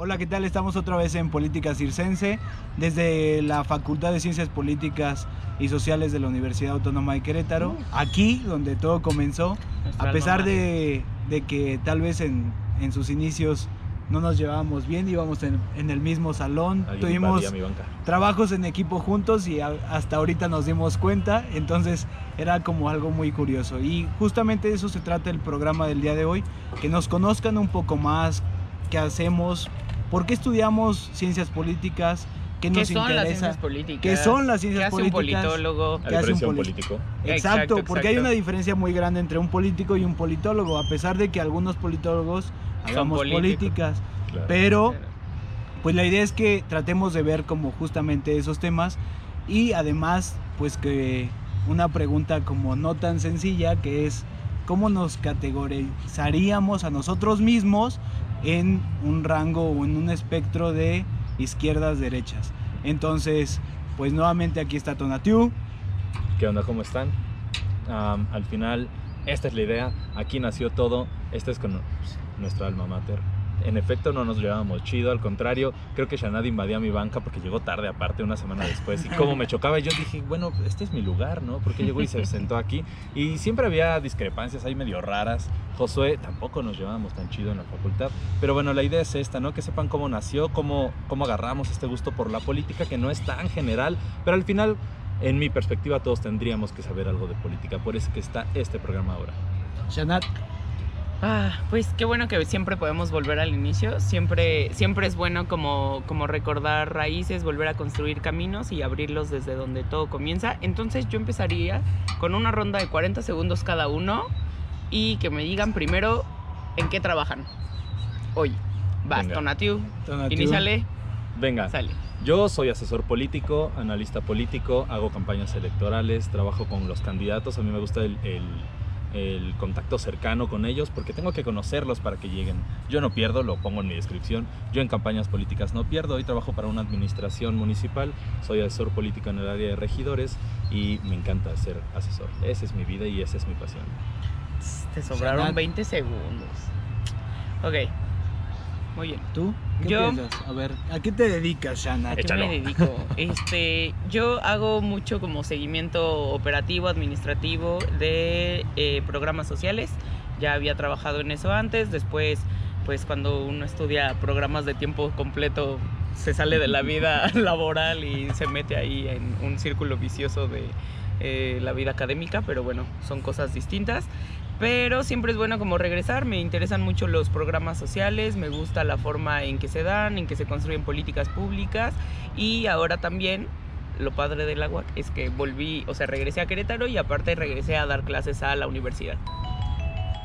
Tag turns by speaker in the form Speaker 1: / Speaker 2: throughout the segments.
Speaker 1: Hola, ¿qué tal? Estamos otra vez en Política Circense, desde la Facultad de Ciencias Políticas y Sociales de la Universidad Autónoma de Querétaro, aquí donde todo comenzó, a pesar de, de que tal vez en, en sus inicios no nos llevábamos bien, íbamos en, en el mismo salón, tuvimos trabajos en equipo juntos y a- hasta ahorita nos dimos cuenta, entonces era como algo muy curioso. Y justamente de eso se trata el programa del día de hoy, que nos conozcan un poco más, qué hacemos, por qué estudiamos ciencias políticas, qué
Speaker 2: ¿Qué
Speaker 1: nos
Speaker 2: son las
Speaker 1: interesa.
Speaker 2: ciencias políticas?
Speaker 1: ¿Qué son las
Speaker 2: ¿Qué
Speaker 1: ciencias
Speaker 2: hace un
Speaker 1: políticas?
Speaker 2: politólogo?
Speaker 1: ¿Qué hace un político? Exacto,
Speaker 2: Exacto,
Speaker 1: porque hay
Speaker 2: exacto.
Speaker 1: una diferencia muy grande entre un político y un politólogo, a pesar de que algunos politólogos hagamos políticas,
Speaker 3: Claro.
Speaker 1: pero pues la idea es que tratemos de ver como justamente esos temas y además pues que una pregunta como no tan sencilla que es cómo nos categorizaríamos a nosotros mismos en un rango o en un espectro de izquierdas derechas. Entonces, pues nuevamente aquí está Tonatiu.
Speaker 3: ¿Qué onda? ¿Cómo están? Al final, esta es la idea. Aquí nació todo. Esta es con nuestra alma mater. En efecto, no nos llevábamos chido. Al contrario, creo que Shanad invadía mi banca porque llegó tarde, aparte, una semana después. Y como me chocaba, yo dije, bueno, este es mi lugar, ¿no? Porque llegó y se sentó aquí. Y siempre había discrepancias ahí medio raras. Josué tampoco nos llevábamos tan chido en la facultad. Pero bueno, la idea es esta, ¿no? Que sepan cómo nació, cómo, cómo agarramos este gusto por la política, que no es tan general, pero al final, en mi perspectiva, todos tendríamos que saber algo de política. Por eso que está este programa ahora.
Speaker 1: Shanat,
Speaker 2: Ah, pues qué bueno que siempre podemos volver al inicio. Siempre, siempre es bueno como, como recordar raíces, volver a construir caminos y abrirlos desde donde todo comienza. Entonces yo empezaría con una ronda de 40 segundos cada uno y que me digan primero en qué trabajan hoy. Vas. Tonatiu,
Speaker 1: Tonatiu.
Speaker 2: iníciale,
Speaker 3: Venga,
Speaker 2: sale.
Speaker 3: yo soy asesor político, analista político, hago campañas electorales, trabajo con los candidatos. A mí me gusta el, el- el contacto cercano con ellos porque tengo que conocerlos para que lleguen. Yo no pierdo, lo pongo en mi descripción. Yo en campañas políticas no pierdo. Hoy trabajo para una administración municipal, soy asesor político en el área de regidores y me encanta ser asesor. Esa es mi vida y esa es mi pasión.
Speaker 2: Te sobraron
Speaker 1: Shanat.
Speaker 2: 20 segundos. Ok. Muy bien.
Speaker 1: ¿tú? ¿Qué
Speaker 2: Yo-
Speaker 1: piensas? A ver, ¿a qué te dedicas, Shanat?
Speaker 2: ¿A qué
Speaker 3: Échalo.
Speaker 2: me dedico? Este, yo hago mucho como seguimiento operativo, administrativo de eh, programas sociales. Ya había trabajado en eso antes. Después, pues cuando uno estudia programas de tiempo completo, se sale de la vida laboral y se mete ahí en un círculo vicioso de eh, la vida académica. Pero bueno, son cosas distintas. Pero siempre es bueno como regresar, me interesan mucho los programas sociales, me gusta la forma en que se dan, en que se construyen políticas públicas y ahora también lo padre del agua es que volví, o sea, regresé a Querétaro y aparte regresé a dar clases a la universidad.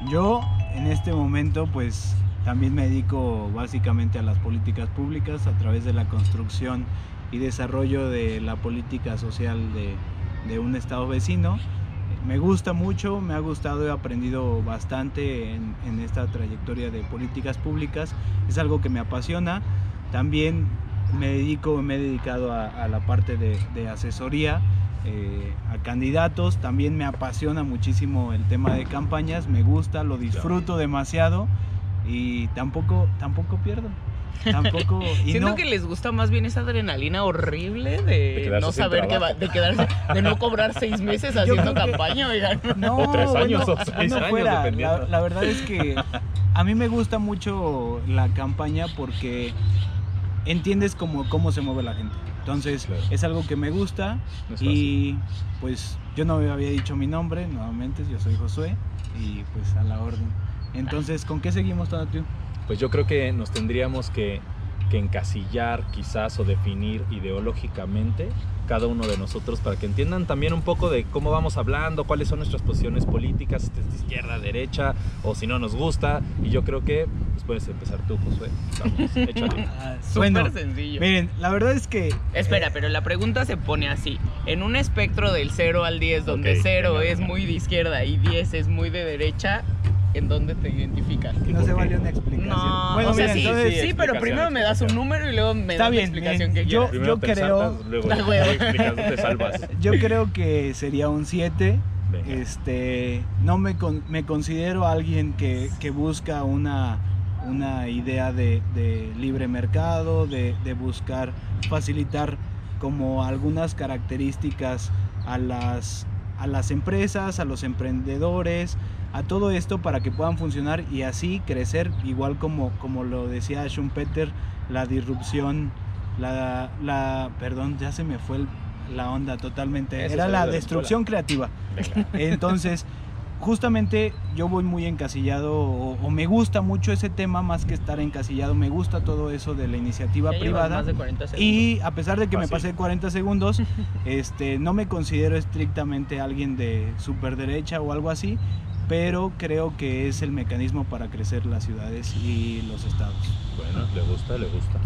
Speaker 1: Yo en este momento pues también me dedico básicamente a las políticas públicas a través de la construcción y desarrollo de la política social de, de un estado vecino. Me gusta mucho, me ha gustado, he aprendido bastante en, en esta trayectoria de políticas públicas. Es algo que me apasiona. También me dedico, me he dedicado a, a la parte de, de asesoría eh, a candidatos. También me apasiona muchísimo el tema de campañas, me gusta, lo disfruto demasiado y tampoco, tampoco pierdo. Tampoco. Y
Speaker 2: Siento
Speaker 1: no,
Speaker 2: que les gusta más bien esa adrenalina horrible
Speaker 3: De
Speaker 2: no saber que va, de quedarse, de no cobrar seis meses haciendo
Speaker 1: que-
Speaker 2: campaña, oigan.
Speaker 1: no,
Speaker 3: O tres años,
Speaker 1: bueno,
Speaker 3: o seis
Speaker 1: no
Speaker 3: años,
Speaker 1: fuera. La,
Speaker 3: dependiendo.
Speaker 1: la verdad es que a mí me gusta mucho la campaña porque entiendes cómo, cómo se mueve la gente. Entonces
Speaker 3: Claro.
Speaker 1: es algo que me gusta
Speaker 3: No
Speaker 1: y pues yo no había dicho mi nombre, nuevamente yo soy Josué y pues a la orden. Entonces, ¿con qué seguimos, Tonatiu?
Speaker 3: Pues yo creo que nos tendríamos que, que encasillar quizás o definir ideológicamente cada uno de nosotros para que entiendan también un poco de cómo vamos hablando, cuáles son nuestras posiciones políticas, si es de izquierda, derecha o si no nos gusta. Y yo creo que pues puedes empezar tú, Josué. Vamos, échale.
Speaker 1: Ah, bueno,
Speaker 2: sencillo.
Speaker 1: miren, la verdad es que
Speaker 2: Espera,
Speaker 1: eh,
Speaker 2: pero la pregunta se pone así. En un espectro del 0 al 10, donde
Speaker 3: Ok,
Speaker 2: 0
Speaker 3: venga,
Speaker 2: es
Speaker 3: venga.
Speaker 2: muy de izquierda y 10 es muy de derecha, ¿en dónde te identificas?
Speaker 1: no se vale una explicación.
Speaker 2: No,
Speaker 1: bueno,
Speaker 2: o sea,
Speaker 1: miren,
Speaker 2: sí,
Speaker 1: entonces,
Speaker 2: sí, pero primero me das un número y luego me
Speaker 1: Está
Speaker 2: das
Speaker 1: bien,
Speaker 2: la explicación que
Speaker 1: yo-
Speaker 3: te
Speaker 1: creo-
Speaker 3: luego
Speaker 2: La
Speaker 3: explicas, te salvas.
Speaker 1: yo creo que sería un 7.
Speaker 3: Venga.
Speaker 1: Este, no me, con- me considero alguien que, que busca una, una idea de, de libre mercado, de, de buscar facilitar como algunas características a las, a las empresas, a los emprendedores, a todo esto para que puedan funcionar y así crecer, igual como, como lo decía Schumpeter, la disrupción, la, la perdón, ya se me fue el- la onda totalmente,
Speaker 3: Eso
Speaker 1: era la
Speaker 3: de la
Speaker 1: destrucción creativa.
Speaker 3: Venga.
Speaker 1: Entonces, justamente yo voy muy encasillado o, o me gusta mucho ese tema más que estar encasillado, me gusta todo eso de la iniciativa
Speaker 2: Ya
Speaker 1: privada.
Speaker 2: más de 40 segundos.
Speaker 1: Y a pesar de que me
Speaker 3: Fácil.
Speaker 1: pasé 40 segundos, este, no me considero estrictamente alguien de super derecha o algo así, pero creo que es el mecanismo para crecer las ciudades y los estados.
Speaker 3: Bueno, le gusta, le gusta.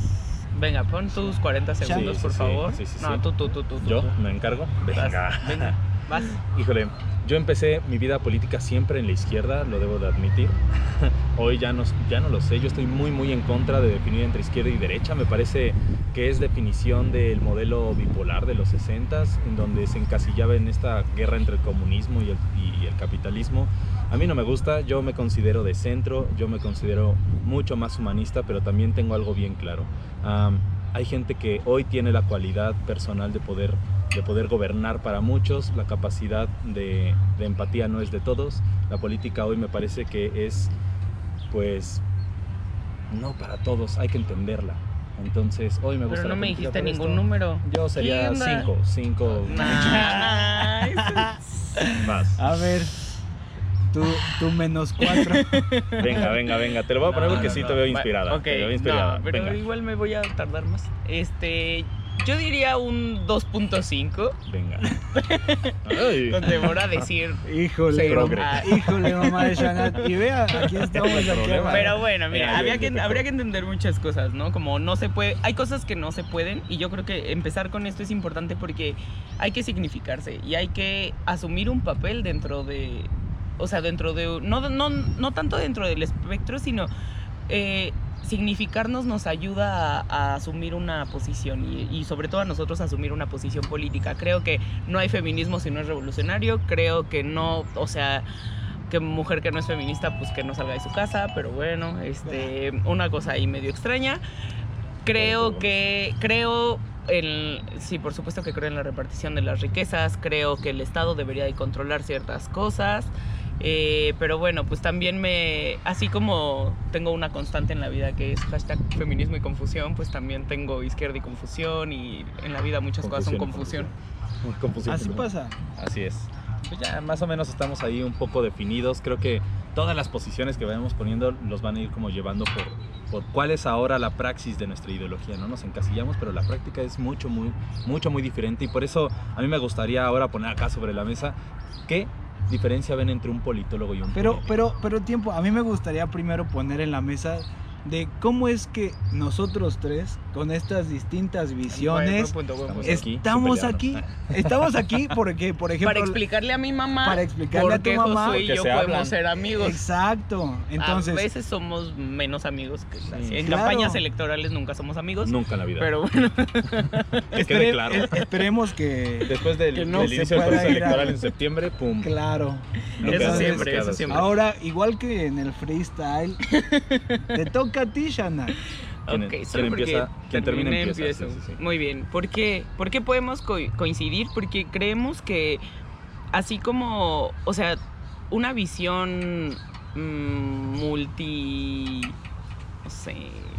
Speaker 2: Venga, pon tus 40 segundos,
Speaker 3: Sí,
Speaker 2: por
Speaker 3: sí,
Speaker 2: favor.
Speaker 3: sí, sí,
Speaker 2: no,
Speaker 3: sí.
Speaker 2: tú, tú, tú, tú. tú,
Speaker 3: ¿Yo
Speaker 2: tú.
Speaker 3: me encargo? Venga.
Speaker 2: venga, vas.
Speaker 3: Híjole, yo empecé mi vida política siempre en la izquierda, lo debo de admitir. Hoy ya no, ya no lo sé, yo estoy muy muy en contra de definir entre izquierda y derecha. Me parece que es definición del modelo bipolar de los 60 en donde se encasillaba en esta guerra entre el comunismo y el, y el capitalismo. A mí no me gusta, yo me considero de centro, yo me considero mucho más humanista, pero también tengo algo bien claro. Am, hay gente que hoy tiene la cualidad personal de poder de poder gobernar para muchos, la capacidad de, de empatía no es de todos. La política hoy me parece que es, pues, no para todos, hay que entenderla. Entonces, hoy me gusta.
Speaker 2: Pero no
Speaker 3: la
Speaker 2: me dijiste ningún
Speaker 3: esto.
Speaker 2: número.
Speaker 3: Yo sería cinco, cinco
Speaker 2: Nice.
Speaker 3: más.
Speaker 1: A ver, tú, tú menos cuatro.
Speaker 3: Venga, venga, venga. Te lo voy a poner
Speaker 2: No,
Speaker 3: porque
Speaker 2: no,
Speaker 3: sí
Speaker 2: no.
Speaker 3: te veo inspirada.
Speaker 2: ok,
Speaker 3: te veo inspirada.
Speaker 2: no, pero
Speaker 3: venga,
Speaker 2: igual me voy a tardar más. Este, yo diría un 2.5
Speaker 3: venga.
Speaker 2: Con a decir.
Speaker 1: Híjole.
Speaker 2: Ah,
Speaker 1: híjole, mamá de Shanat. Y vea, aquí estamos. Aquí.
Speaker 2: Pero bueno, mira, habría que, habría que entender muchas cosas, ¿no? Como no se puede, hay cosas que no se pueden y yo creo que empezar con esto es importante porque hay que significarse y hay que asumir un papel dentro de, o sea, dentro de, no, no, no tanto dentro del espectro, sino eh, significarnos nos ayuda a, a asumir una posición y, y sobre todo a nosotros asumir una posición política. Creo que no hay feminismo si no es revolucionario, creo que no, o sea que mujer que no es feminista, pues que no salga de su casa, pero bueno, este, una cosa ahí medio extraña. Creo que, creo, en, sí, por supuesto que creo en la repartición de las riquezas, creo que el Estado debería de controlar ciertas cosas, eh, pero bueno, pues también me, así como tengo una constante en la vida que es hashtag feminismo y confusión, pues también tengo izquierda y confusión y en la vida muchas cosas son confusión.
Speaker 3: Confusión.
Speaker 1: Así
Speaker 3: perdón.
Speaker 1: pasa.
Speaker 3: Así es. Pues ya más o menos estamos ahí un poco definidos. Creo que todas las posiciones que vayamos poniendo los van a ir como llevando por, por cuál es ahora la praxis de nuestra ideología. No nos encasillamos, pero la práctica es mucho, muy, mucho, muy diferente. Y por eso a mí me gustaría ahora poner acá sobre la mesa qué diferencia ven entre un politólogo y un
Speaker 1: Pero,
Speaker 3: político.
Speaker 1: pero, pero tiempo, a mí me gustaría primero poner en la mesa de cómo es que nosotros tres, con estas distintas visiones,
Speaker 2: Buen punto, buen
Speaker 3: Estamos
Speaker 2: punto.
Speaker 3: aquí,
Speaker 1: estamos aquí,
Speaker 3: pelearnos.
Speaker 1: estamos aquí porque, por ejemplo,
Speaker 2: para explicarle a mi mamá
Speaker 1: para explicarle a tu mamá
Speaker 2: Josué y yo
Speaker 3: se
Speaker 2: podemos
Speaker 3: hablan.
Speaker 2: ser amigos.
Speaker 1: exacto, entonces,
Speaker 2: a veces somos menos amigos que
Speaker 3: Sí.
Speaker 2: en
Speaker 1: Claro.
Speaker 2: campañas electorales nunca somos amigos.
Speaker 3: Nunca en la vida.
Speaker 2: Pero bueno,
Speaker 3: que quede claro.
Speaker 1: esperemos que,
Speaker 3: Después del,
Speaker 1: que no
Speaker 3: del inicio del proceso
Speaker 1: a-
Speaker 3: electoral en septiembre, pum.
Speaker 1: claro.
Speaker 3: no
Speaker 2: Eso siempre.
Speaker 1: Ahora, igual que en el freestyle, te toca a ti, Shana.
Speaker 3: ¿Quién-
Speaker 2: ok,
Speaker 3: quién
Speaker 2: solo porque
Speaker 3: empieza? ¿Quién termina, empieza?
Speaker 2: empiezo.
Speaker 3: Sí, sí, sí.
Speaker 2: Muy bien. ¿Por qué? ¿Por qué podemos co- coincidir? Porque creemos que así como, o sea, una visión mm, multi, no sé,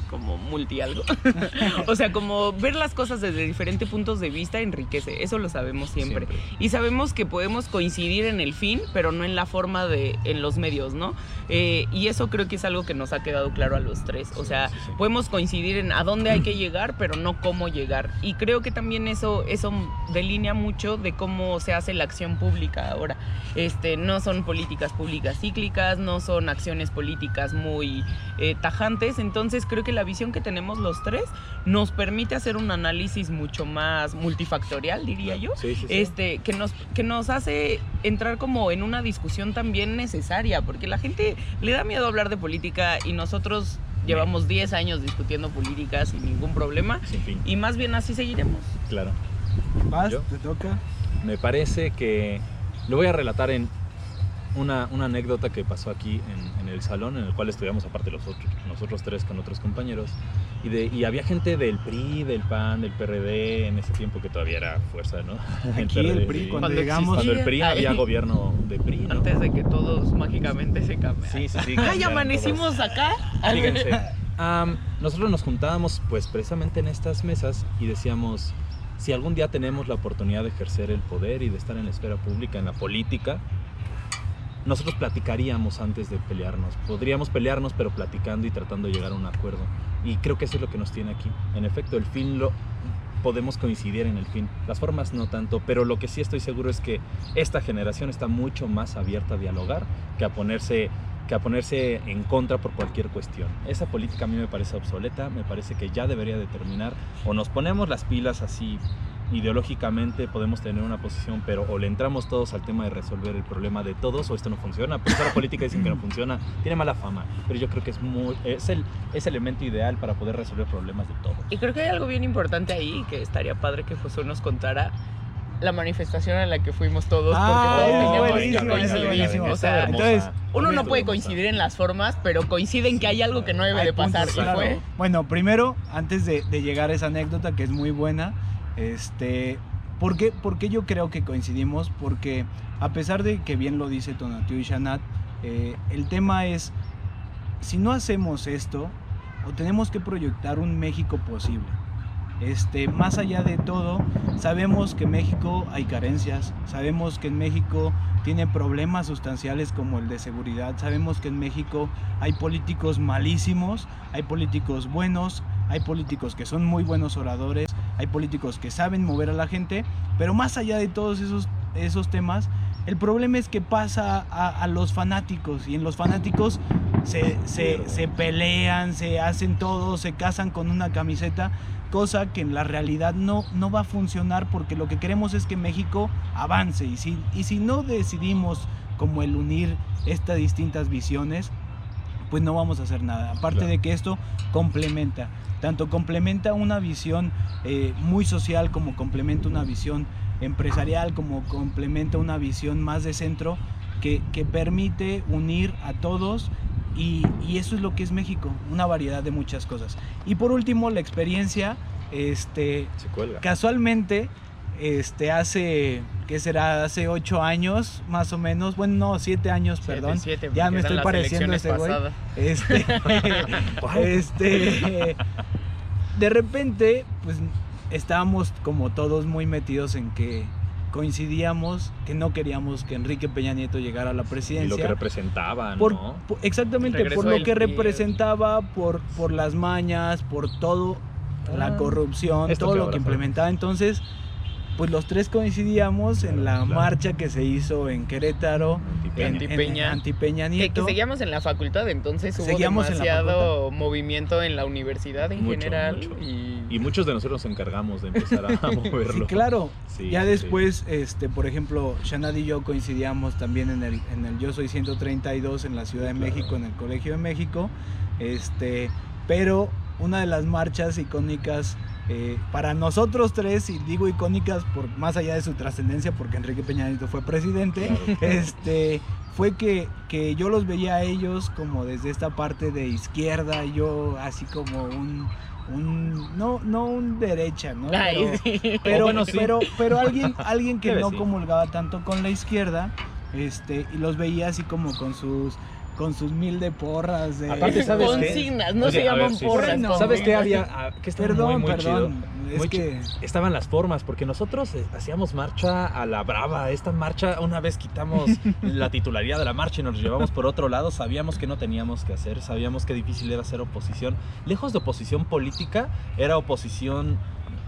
Speaker 2: como multi algo. o sea, como ver las cosas desde diferentes puntos de vista enriquece. Eso lo sabemos siempre. Y sabemos que podemos coincidir en el fin, pero no en la forma de, en los medios, ¿no? Eh, y eso creo que es algo que nos ha quedado claro a los tres. O
Speaker 3: Sí,
Speaker 2: sea,
Speaker 3: sí, sí.
Speaker 2: podemos coincidir en a dónde hay que llegar, pero no cómo llegar. Y creo que también eso, eso delinea mucho de cómo se hace la acción pública ahora. Este, no son políticas públicas cíclicas, no son acciones políticas muy eh, tajantes. Entonces creo que la visión que tenemos los tres nos permite hacer un análisis mucho más multifactorial, diría yo
Speaker 3: Sí, sí, sí.
Speaker 2: este, que, nos, que nos hace entrar como en una discusión también necesaria, porque la gente le da miedo hablar de política y nosotros llevamos 10 años discutiendo política sin ningún problema
Speaker 3: Sin fin.
Speaker 2: y más bien así seguiremos.
Speaker 1: Vas,
Speaker 3: ¿Yo?
Speaker 1: te toca.
Speaker 3: Me parece que lo voy a relatar en una, una anécdota que pasó aquí en, en el salón, en el cual estudiamos aparte los otros, nosotros tres con otros compañeros. Y, de, y había gente del PRI, del PAN, del PRD, en ese tiempo que todavía era fuerza, ¿no?
Speaker 1: Aquí el PRI,
Speaker 3: sí.
Speaker 1: cuando
Speaker 2: Cuando
Speaker 1: llegamos...
Speaker 3: Cuando el PRI había gobierno de PRI, ¿no?
Speaker 2: Antes de que todos mágicamente se cambien.
Speaker 3: Sí, sí, sí.
Speaker 2: ¡Ay, amanecimos acá!
Speaker 3: todos. Fíjense, am, nosotros nos juntábamos pues precisamente en estas mesas y decíamos, si algún día tenemos la oportunidad de ejercer el poder y de estar en la esfera pública, en la política, nosotros platicaríamos antes de pelearnos. Podríamos pelearnos, pero platicando y tratando de llegar a un acuerdo. Y creo que eso es lo que nos tiene aquí. En efecto, el fin lo podemos coincidir en el fin. Las formas no tanto, pero lo que sí estoy seguro es que esta generación está mucho más abierta a dialogar que a ponerse que a ponerse en contra por cualquier cuestión. Esa política a mí me parece obsoleta, me parece que ya debería de terminar. O nos ponemos las pilas así ideológicamente podemos tener una posición, pero o le entramos todos al tema de resolver el problema de todos o esto no funciona. Por eso la política dicen que no funciona, tiene mala fama, pero yo creo que es, muy, es el es el elemento ideal para poder resolver problemas de todos.
Speaker 2: Y creo que hay algo bien importante ahí que estaría padre que Josué nos contara la manifestación a la que fuimos todos
Speaker 1: Ah,
Speaker 2: porque todos
Speaker 1: es
Speaker 2: teníamos que
Speaker 1: buenísimo, es
Speaker 2: coincidir.
Speaker 1: buenísimo.
Speaker 2: O sea,
Speaker 1: Entonces,
Speaker 2: uno no puede coincidir en las formas, pero coinciden que hay algo que no debe de pasar.
Speaker 1: puntos,
Speaker 2: y
Speaker 1: claro.
Speaker 2: fue
Speaker 1: Bueno, primero, antes de, de llegar a esa anécdota que es muy buena, este, ¿por qué, por qué yo creo que coincidimos? Porque a pesar de que bien lo dice Tonatiuh y Shanat, eh, el tema es, si no hacemos esto, o tenemos que proyectar un México posible. Este, más allá de todo, sabemos que en México hay carencias, sabemos que en México tiene problemas sustanciales como el de seguridad, sabemos que en México hay políticos malísimos, hay políticos buenos, hay políticos que son muy buenos oradores, hay políticos que saben mover a la gente, pero más allá de todos esos, esos temas, el problema es que pasa a, los fanáticos y en los fanáticos se, se, se pelean, se hacen todo, se casan con una camiseta, cosa que en la realidad no, no va a funcionar porque lo que queremos es que México avance y si, y si no decidimos como el unir estas distintas visiones, pues no vamos a hacer nada. Aparte
Speaker 3: Claro.
Speaker 1: de que esto complementa, tanto complementa una visión eh, muy social como complementa una visión empresarial, como complementa una visión más de centro que, que permite unir a todos y, y eso es lo que es México, una variedad de muchas cosas. Y por último, la experiencia, este,
Speaker 3: Se cuelga.
Speaker 1: casualmente, este, hace, ¿qué será? Hace ocho años, más o menos, bueno, no, siete años, perdón.
Speaker 2: Siete,
Speaker 1: Ya me estoy pareciendo a ese güey. Este, este, de repente, pues estábamos como todos muy metidos en que coincidíamos que no queríamos que Enrique Peña Nieto llegara a la
Speaker 3: Y
Speaker 1: presidencia.
Speaker 3: lo que representaba,
Speaker 1: por,
Speaker 3: ¿no?
Speaker 1: por- exactamente, por lo que representaba, por, por las mañas, por todo, la
Speaker 3: Ah,
Speaker 1: corrupción, todo
Speaker 3: que
Speaker 1: lo que implementaba. Entonces, pues los tres coincidíamos en la
Speaker 3: Claro,
Speaker 1: marcha que se hizo en Querétaro, en,
Speaker 3: Antipeña.
Speaker 1: en-
Speaker 2: Antipeña.
Speaker 1: Antipeña
Speaker 2: Que,
Speaker 1: Nieto.
Speaker 2: que seguíamos en la facultad, entonces hubo
Speaker 1: Seguíamos en
Speaker 2: demasiado movimiento en la universidad en
Speaker 3: Mucho,
Speaker 2: general.
Speaker 3: mucho.
Speaker 2: Y,
Speaker 3: Y muchos de nosotros nos encargamos de empezar a moverlo.
Speaker 1: Sí, claro.
Speaker 3: Sí,
Speaker 1: ya
Speaker 3: sí,
Speaker 1: después, este, por ejemplo, Shanad y yo coincidíamos también en el, en el Yo Soy 132 en la Ciudad de
Speaker 3: Claro.
Speaker 1: México, en el Colegio de México. Este, pero una de las marchas icónicas eh, para nosotros tres, y digo icónicas por más allá de su trascendencia, porque Enrique Peña Nieto fue presidente,
Speaker 3: Claro.
Speaker 1: este, fue que, que yo los veía a ellos como desde esta parte de izquierda, yo así como un, un no, no un derecha, ¿no?
Speaker 2: Ay,
Speaker 1: Pero-
Speaker 2: sí.
Speaker 1: pero,
Speaker 3: bueno, sí.
Speaker 1: pero, pero alguien, alguien que
Speaker 3: Debe
Speaker 1: no
Speaker 3: sí.
Speaker 1: comulgaba tanto con la izquierda, este, y los veía así como con sus, con sus mil de porras de.
Speaker 3: Aparte, ¿sabes qué?
Speaker 2: Consignas, no
Speaker 3: Oye,
Speaker 2: se
Speaker 3: ver,
Speaker 2: llaman
Speaker 3: sí,
Speaker 2: porras.
Speaker 1: sí.
Speaker 3: ¿Sabes qué había? Ah, Que estaba
Speaker 1: Perdón,
Speaker 3: muy, muy
Speaker 1: perdón.
Speaker 3: chido.
Speaker 1: Es
Speaker 3: Muy
Speaker 1: que
Speaker 3: Estaban las formas, porque nosotros eh, hacíamos marcha a la brava. Esta marcha, una vez quitamos la titularidad de la marcha y nos llevamos por otro lado, sabíamos que no teníamos que hacer, sabíamos que difícil era hacer oposición. Lejos de oposición política, era oposición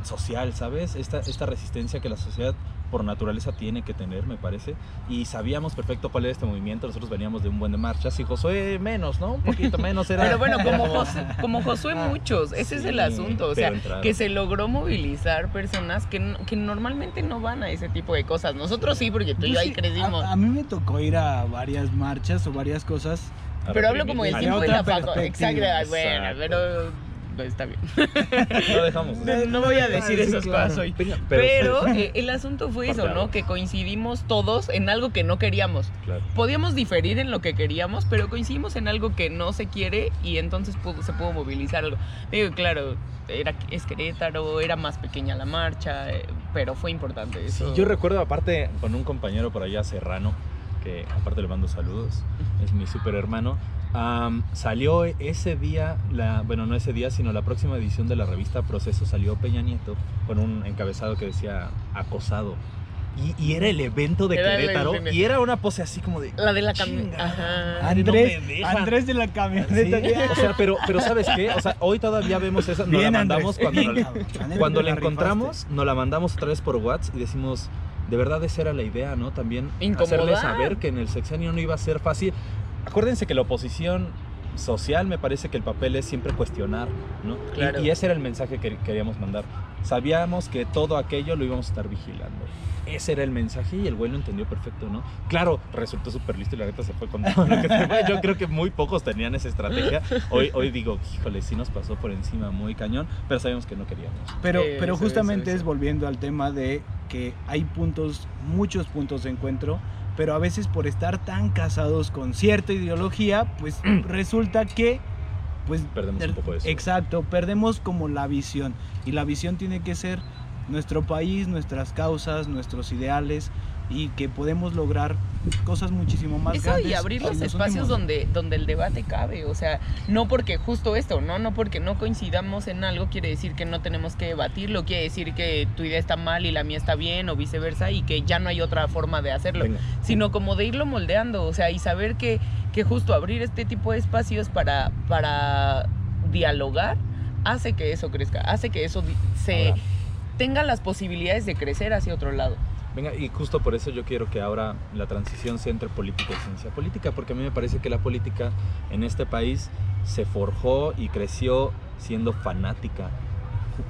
Speaker 3: social, ¿sabes? Esta, esta resistencia que la sociedad por naturaleza tiene que tener, me parece. Y sabíamos perfecto cuál era este movimiento. Nosotros veníamos de un buen de marchas y Josué menos, ¿no? Un poquito menos era.
Speaker 2: Pero bueno, como Josué, como Josué
Speaker 1: Ah,
Speaker 2: muchos, ese es el asunto. O sea,
Speaker 3: entraron.
Speaker 2: que se logró movilizar personas que, que normalmente no van a ese tipo de cosas. Nosotros sí, porque tú y yo ahí crecimos.
Speaker 1: A, a mí me tocó ir a varias marchas o varias cosas.
Speaker 2: Pero hablo como del tiempo de la
Speaker 1: perspectiva.
Speaker 2: Exacto, bueno, pero está bien.
Speaker 3: No dejamos.
Speaker 2: No, no voy a decir
Speaker 1: Sí,
Speaker 2: esas
Speaker 1: claro.
Speaker 2: cosas hoy.
Speaker 3: Venga,
Speaker 2: Pero eh, el asunto fue eso. ¿no? Que coincidimos todos en algo que no queríamos.
Speaker 3: Claro.
Speaker 2: Podíamos diferir en lo que queríamos, pero coincidimos en algo que no se quiere y entonces pudo- se pudo movilizar algo. Digo, claro, era, es Querétaro, era más pequeña la marcha, eh, pero fue importante
Speaker 3: Sí,
Speaker 2: eso.
Speaker 3: yo recuerdo aparte con un compañero por allá, Serrano, que aparte le mando saludos, es mi super hermano. Am, salió ese día, la, bueno, no ese día, sino la próxima edición de la revista Proceso salió Peña Nieto con un encabezado que decía acosado. Y, y era el evento de
Speaker 2: Era el
Speaker 3: Querétaro y era una pose así como de...
Speaker 2: La de la camioneta.
Speaker 1: Andrés,
Speaker 3: no.
Speaker 1: Andrés de la camioneta.
Speaker 3: Sí, o sea, pero, pero ¿sabes qué? O sea, hoy todavía vemos esa, nos la
Speaker 1: Bien,
Speaker 3: mandamos
Speaker 1: Andrés,
Speaker 3: cuando, la-.
Speaker 1: La
Speaker 3: cuando la
Speaker 1: rifaste.
Speaker 3: encontramos, nos la mandamos otra vez por WhatsApp y decimos, de verdad esa era la idea, ¿no? También
Speaker 2: Incomodar.
Speaker 3: hacerle saber que en el sexenio no iba a ser fácil. Acuérdense que la oposición social me parece que el papel es siempre cuestionar, ¿no? Y-
Speaker 2: Claro.
Speaker 3: Y, ese era el mensaje que queríamos mandar. Sabíamos que todo aquello lo íbamos a estar vigilando. Ese era el mensaje y el güey lo entendió perfecto, ¿no? Claro, resultó súper listo y la neta se fue con todo lo que se fue. Yo creo que muy pocos tenían esa estrategia. Hoy, hoy digo, híjole, sí nos pasó por encima muy cañón, pero sabíamos que no queríamos.
Speaker 1: Pero,
Speaker 2: Eh,
Speaker 1: pero justamente es volviendo al tema de que hay puntos, muchos puntos de encuentro, pero a veces por estar tan casados con cierta ideología, pues resulta que pues
Speaker 3: Perdemos un poco eso.
Speaker 1: Exacto, perdemos como la visión y la visión tiene que ser nuestro país, nuestras causas, nuestros ideales y que podemos lograr cosas muchísimo más
Speaker 2: Eso
Speaker 1: grandes.
Speaker 2: y abrir los
Speaker 1: los
Speaker 2: espacios
Speaker 1: últimos-
Speaker 2: donde, donde el debate cabe. O sea, no porque justo esto, ¿no? No porque no coincidamos en algo quiere decir que no tenemos que debatirlo, quiere decir que tu idea está mal y la mía está bien o viceversa y que ya no hay otra forma de hacerlo.
Speaker 3: Venga.
Speaker 2: Sino como de irlo moldeando, o sea, y saber que, que justo abrir este tipo de espacios para, para dialogar hace que eso crezca, hace que eso se
Speaker 3: Ahora,
Speaker 2: tenga las posibilidades de crecer hacia otro lado.
Speaker 3: Venga, y justo por eso yo quiero que ahora la transición sea entre política y ciencia política, porque a mí me parece que la política en este país se forjó y creció siendo fanática,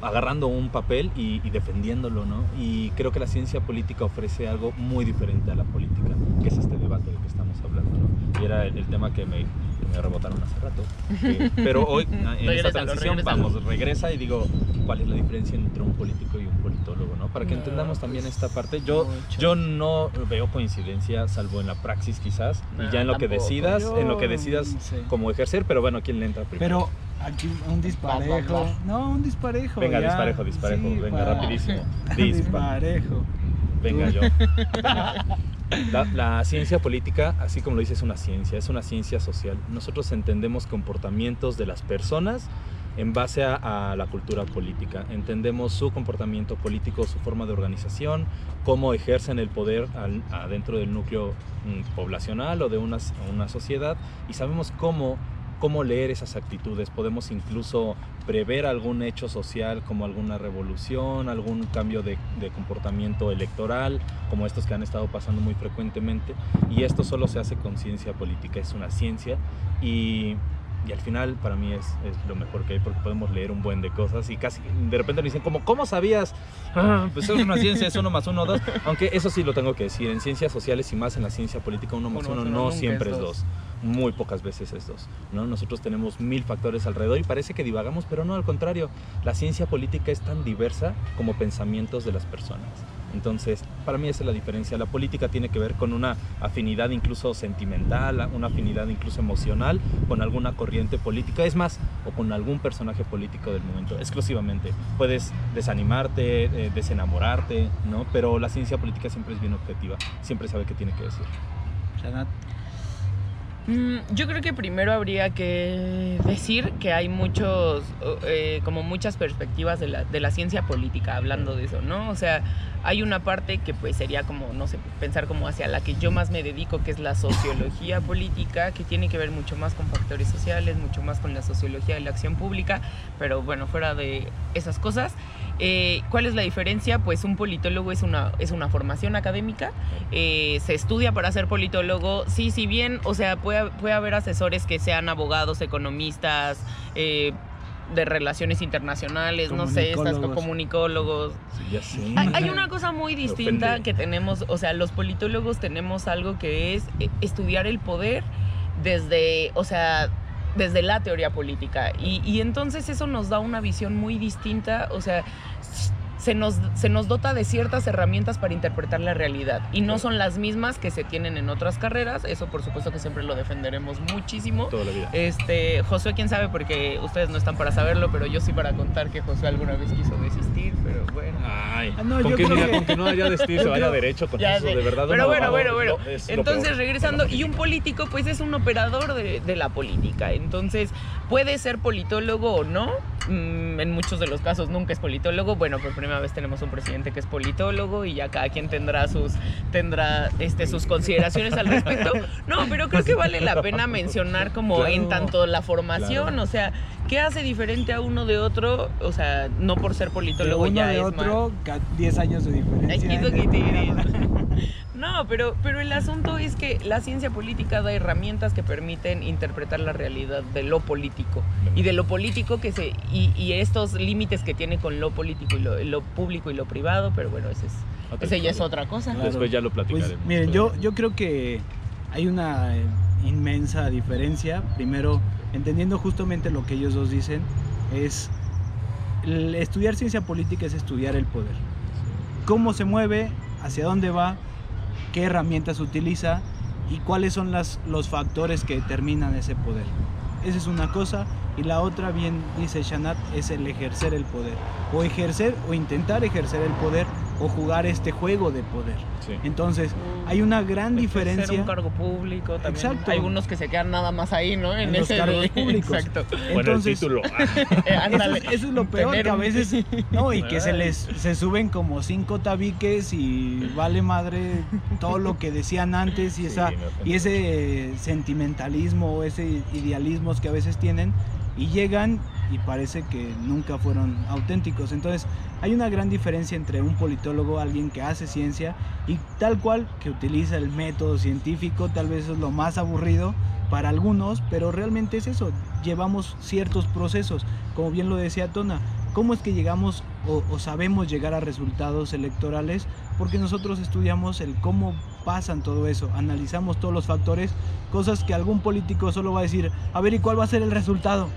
Speaker 3: agarrando un papel y, y defendiéndolo, ¿no? Y creo que la ciencia política ofrece algo muy diferente a la política, que es este debate del que estamos hablando, ¿no? Y era el, tema que me, me rebotaron hace rato. Eh, pero hoy, en esta transición, vamos, regresa y digo, ¿cuál es la diferencia entre un político y un politólogo, ¿no? Para que
Speaker 2: No,
Speaker 3: entendamos también
Speaker 2: pues,
Speaker 3: esta parte. Yo,
Speaker 2: mucho.
Speaker 3: yo no veo coincidencia, salvo en la praxis quizás, y ya en lo que decidas, en lo que decidas cómo ejercer, pero bueno, ¿quién le entra primero?
Speaker 1: Pero aquí un disparejo. No, un disparejo.
Speaker 3: Venga,
Speaker 1: ya.
Speaker 3: disparejo, disparejo,
Speaker 1: Sí,
Speaker 3: venga, rapidísimo.
Speaker 1: Disparejo.
Speaker 3: Venga yo. La, ciencia política, así como lo dice, es una ciencia, es una ciencia social. Nosotros entendemos comportamientos de las personas en base a, la cultura política. Entendemos su comportamiento político, su forma de organización, cómo ejercen el poder al- adentro del núcleo mm, poblacional o de una sociedad y sabemos cómo, cómo leer esas actitudes. Podemos incluso prever algún hecho social como alguna revolución, algún cambio de, de comportamiento electoral, como estos que han estado pasando muy frecuentemente. Y esto solo se hace con ciencia política, es una ciencia y, y al final para mí es, es lo mejor que hay porque podemos leer un buen de cosas y casi de repente nos dicen como, ¿cómo sabías? Ah, pues es una ciencia, es uno más uno, dos. Aunque eso sí lo tengo que decir, en ciencias sociales y más en la ciencia política, uno más
Speaker 2: Uno
Speaker 3: uno,
Speaker 2: uno
Speaker 3: no siempre
Speaker 2: es
Speaker 3: es
Speaker 2: dos.
Speaker 3: dos muy pocas veces es dos. ¿no? Nosotros tenemos mil factores alrededor y parece que divagamos, pero no, al contrario. La ciencia política es tan diversa como pensamientos de las personas. Entonces, para mí esa es la diferencia. La política tiene que ver con una afinidad incluso sentimental, una afinidad incluso emocional con alguna corriente política, es más, o con algún personaje político del momento, exclusivamente. Puedes desanimarte, eh, desenamorarte, ¿no? Pero la ciencia política siempre es bien objetiva, siempre sabe qué tiene que decir.
Speaker 2: Mm, Yo creo que primero habría que decir que hay muchos, eh, como muchas perspectivas de la, de la ciencia política hablando de eso, ¿no? O sea, hay una parte que pues sería como, no sé, pensar como hacia la que yo más me dedico, que es la sociología política, que tiene que ver mucho más con factores sociales, mucho más con la sociología de la acción pública, pero bueno, fuera de esas cosas. Eh, ¿Cuál es la diferencia? Pues un politólogo es una, es una formación académica, eh, se estudia para ser politólogo. Sí, si bien, o sea, puede, puede haber asesores que sean abogados, economistas, eh, de relaciones internacionales, no sé, estas
Speaker 1: Comunicólogos.
Speaker 3: Sí, ya sé.
Speaker 2: Hay, hay una cosa muy distinta que tenemos, o sea, los politólogos tenemos algo que es eh, estudiar el poder desde, o sea, desde la teoría política. Y, y entonces eso nos da una visión muy distinta, o sea, se nos, se nos dota de ciertas herramientas para interpretar la realidad y no son las mismas que se tienen en otras carreras, eso por supuesto que siempre lo defenderemos muchísimo.
Speaker 3: Toda la vida.
Speaker 2: Este, Josué, quién sabe, porque ustedes no están para saberlo, pero yo sí para contar que Josué alguna vez quiso desistir, pero bueno.
Speaker 3: Ay,
Speaker 1: Ah, no,
Speaker 3: con
Speaker 1: yo
Speaker 3: que
Speaker 1: creo
Speaker 3: mira,
Speaker 1: que-
Speaker 3: con que no haya destino, se vaya derecho con
Speaker 2: Ya
Speaker 3: eso,
Speaker 2: sé.
Speaker 3: de verdad.
Speaker 2: Pero bueno,
Speaker 3: abogado
Speaker 2: bueno, bueno. Entonces, regresando, y un político, pues es un operador de, de la política. Entonces, puede ser politólogo o no. Mm, en muchos de los casos nunca es politólogo. Bueno, por primera vez tenemos un presidente que es politólogo y ya cada quien tendrá sus tendrá este sus consideraciones al respecto. No, pero creo que vale la pena mencionar como
Speaker 3: Claro.
Speaker 2: en tanto la formación,
Speaker 3: Claro.
Speaker 2: o sea, ¿qué hace diferente a uno de otro? O sea, no por ser
Speaker 1: De
Speaker 2: politólogo
Speaker 1: uno
Speaker 2: ya
Speaker 1: de
Speaker 2: es
Speaker 1: otro, ca- 10 años de diferencia.
Speaker 2: Ay, No, pero, pero el asunto es que la ciencia política da herramientas que permiten interpretar la realidad de lo político y de lo político que se y, y estos límites que tiene con lo político y lo, lo público y lo privado, pero bueno, ese es
Speaker 3: otra
Speaker 2: ese ya es otra cosa.
Speaker 1: Claro.
Speaker 3: Después ya lo
Speaker 1: Pues
Speaker 3: platicaremos.
Speaker 1: miren, yo, yo creo que hay una inmensa diferencia. Primero, entendiendo justamente lo que ellos dos dicen, es estudiar ciencia política es estudiar el poder. Cómo se mueve, hacia dónde va, qué herramientas utiliza y cuáles son los factores que determinan ese poder. Esa es una cosa. Y la otra, bien dice Shanat, es el ejercer el poder. O ejercer o intentar ejercer el poder o jugar este juego de poder.
Speaker 3: Sí.
Speaker 1: Entonces, hay una gran
Speaker 2: Ser
Speaker 1: diferencia.
Speaker 2: un cargo público también.
Speaker 1: Exacto.
Speaker 2: Hay unos que se quedan nada más ahí, ¿no?
Speaker 1: En los
Speaker 2: ese
Speaker 1: cargos públicos.
Speaker 2: Exacto.
Speaker 3: Bueno,
Speaker 1: Entonces,
Speaker 3: el título.
Speaker 2: Eh,
Speaker 1: Eso es, eso es lo peor,
Speaker 2: Tener
Speaker 1: que a
Speaker 2: un-
Speaker 1: veces, no, y que se les se suben como cinco tabiques y vale madre todo lo que decían antes y
Speaker 3: Sí,
Speaker 1: esa y ese sentimentalismo o ese idealismos que a veces tienen y llegan y parece que nunca fueron auténticos. Entonces, hay una gran diferencia entre un politólogo, alguien que hace ciencia y tal cual que utiliza el método científico, tal vez es lo más aburrido para algunos, pero realmente es eso, llevamos ciertos procesos, como bien lo decía Tona, ¿cómo es que llegamos o, o sabemos llegar a resultados electorales? Porque nosotros estudiamos el cómo pasan todo eso, analizamos todos los factores, cosas que algún político solo va a decir, a ver, ¿y cuál va a ser el resultado?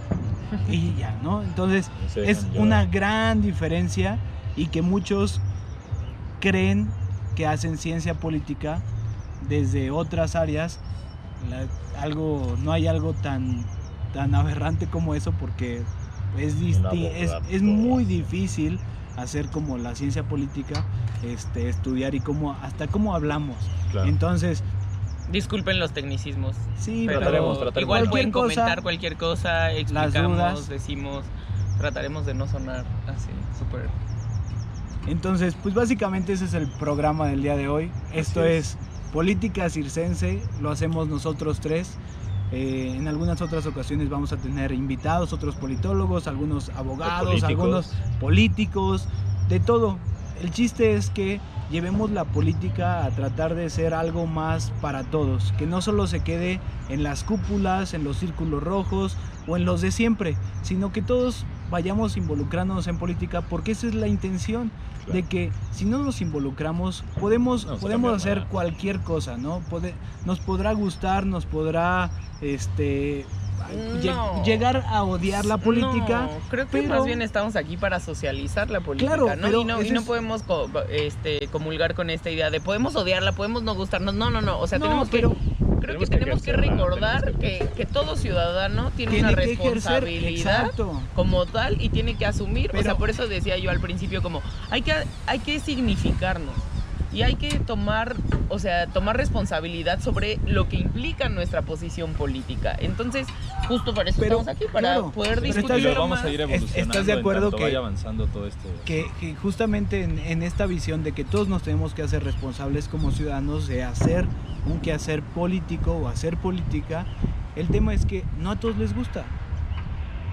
Speaker 1: Y ya, ¿no? Entonces,
Speaker 3: Sí,
Speaker 1: es
Speaker 3: yo-
Speaker 1: una gran diferencia y que muchos creen que hacen ciencia política desde otras áreas. La- algo, no hay algo tan, tan aberrante como eso porque es, disti- es, es muy difícil hacer como la ciencia política, este, estudiar y cómo, hasta cómo hablamos.
Speaker 3: Claro.
Speaker 1: Entonces,
Speaker 2: Disculpen los tecnicismos.
Speaker 1: sí,
Speaker 2: Pero
Speaker 3: Trataremos, trataremos.
Speaker 2: igual
Speaker 1: cualquier
Speaker 2: pueden
Speaker 1: cosa,
Speaker 2: comentar cualquier cosa, explicamos,
Speaker 1: dudas.
Speaker 2: decimos, trataremos de no sonar así, súper.
Speaker 1: Entonces, pues básicamente ese es el programa del día de hoy. Esto
Speaker 3: es.
Speaker 1: es. Política Circense, lo hacemos nosotros tres. Eh, en algunas otras ocasiones vamos a tener invitados, otros politólogos, algunos abogados,
Speaker 3: políticos.
Speaker 1: algunos políticos, de todo. El chiste es que llevemos la política a tratar de ser algo más para todos, que no solo se quede en las cúpulas, en los círculos rojos o en los de siempre, sino que todos vayamos involucrándonos en política porque esa es la intención
Speaker 3: Claro.
Speaker 1: de que si no nos involucramos podemos,
Speaker 3: No,
Speaker 1: podemos hacer
Speaker 3: nada.
Speaker 1: cualquier cosa, ¿no? Pode- nos podrá gustar, nos podrá este
Speaker 2: No.
Speaker 1: llegar a odiar la política.
Speaker 2: No, creo que
Speaker 1: pero-
Speaker 2: más bien estamos aquí para socializar la política,
Speaker 1: Claro,
Speaker 2: ¿no?
Speaker 1: pero
Speaker 2: y no, y no
Speaker 1: es-
Speaker 2: podemos co- este, comulgar con esta idea de podemos odiarla, podemos no gustarnos. No, no, no. O sea,
Speaker 1: No,
Speaker 2: tenemos
Speaker 1: pero
Speaker 2: que. Creo que
Speaker 3: Tenemos que
Speaker 2: tenemos que
Speaker 3: ejercerla,
Speaker 2: recordar
Speaker 3: que
Speaker 2: que, todo ciudadano tiene,
Speaker 1: tiene
Speaker 2: una
Speaker 1: ejercer,
Speaker 2: responsabilidad como tal y tiene que asumir, o sea, por eso decía yo al principio como hay que hay que significarnos y hay que tomar, o sea, tomar responsabilidad sobre lo que implica nuestra posición política. Entonces, justo para eso
Speaker 1: Pero,
Speaker 2: estamos aquí para
Speaker 1: claro,
Speaker 2: poder
Speaker 1: pero
Speaker 2: discutirlo
Speaker 3: vamos
Speaker 2: más.
Speaker 3: a ir
Speaker 1: ¿Estás de acuerdo que-
Speaker 3: vaya avanzando todo este.
Speaker 1: que, que justamente en, en esta visión de que todos nos tenemos que hacer responsables como ciudadanos de hacer un quehacer político o hacer política, el tema es que no a todos les gusta.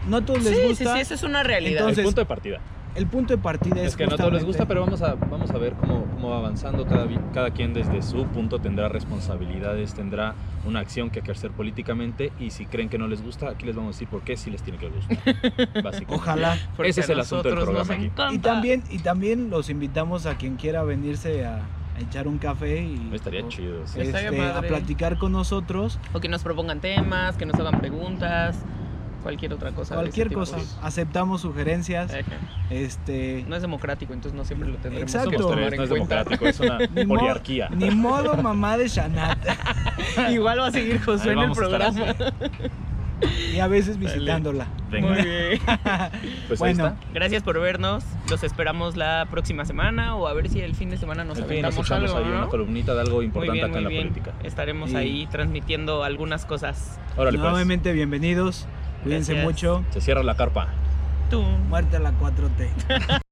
Speaker 1: No a todos les
Speaker 2: Sí, sí,
Speaker 1: gusta.
Speaker 2: sí, eso es una realidad.
Speaker 1: Entonces-
Speaker 3: el punto de partida.
Speaker 1: El punto de partida es,
Speaker 3: Es que no a todos les gusta,
Speaker 1: justamente-
Speaker 3: pero vamos a, vamos a ver cómo, cómo va avanzando. Cada, cada quien desde su punto tendrá responsabilidades, tendrá una acción que ejercer políticamente. Y si creen que no les gusta, aquí les vamos a decir por qué sí les tiene que gustar. Básicamente.
Speaker 1: Ojalá.
Speaker 2: Porque
Speaker 3: Ese es el asunto del programa aquí.
Speaker 1: Y también, y también los invitamos a quien quiera venirse a, echar un café y
Speaker 3: Estaría
Speaker 1: o-
Speaker 3: chido. sí.
Speaker 2: Estaría
Speaker 1: este, a platicar con nosotros
Speaker 2: O que nos propongan temas, que nos hagan preguntas, cualquier otra cosa.
Speaker 1: cualquier
Speaker 2: tipo.
Speaker 1: cosa aceptamos sugerencias
Speaker 2: Ajá.
Speaker 1: este
Speaker 2: No es democrático, entonces no siempre lo tendremos
Speaker 1: Exacto.
Speaker 2: que tomar
Speaker 3: no
Speaker 2: en
Speaker 3: es
Speaker 2: cuenta.
Speaker 3: democrático, es una
Speaker 1: ni mo- ni modo mamá de Shanat
Speaker 2: Igual va a seguir Josué en el
Speaker 3: a
Speaker 2: programa.
Speaker 1: y a veces visitándola
Speaker 3: Venga,
Speaker 2: Muy bien.
Speaker 3: pues
Speaker 1: Bueno.
Speaker 3: ahí está.
Speaker 2: Gracias por vernos. Los esperamos la próxima semana o a ver si el fin de semana nos aventamos algo,
Speaker 3: ahí
Speaker 2: ¿no?
Speaker 3: una columnita de algo importante
Speaker 2: bien,
Speaker 3: acá en la
Speaker 2: bien.
Speaker 3: política.
Speaker 2: Estaremos
Speaker 1: Y-
Speaker 2: ahí transmitiendo algunas cosas.
Speaker 3: Órale, pues.
Speaker 1: nuevamente bienvenidos cuídense
Speaker 2: Gracias.
Speaker 1: mucho
Speaker 3: Se cierra la carpa.
Speaker 2: Tú.
Speaker 1: muerte a la 4T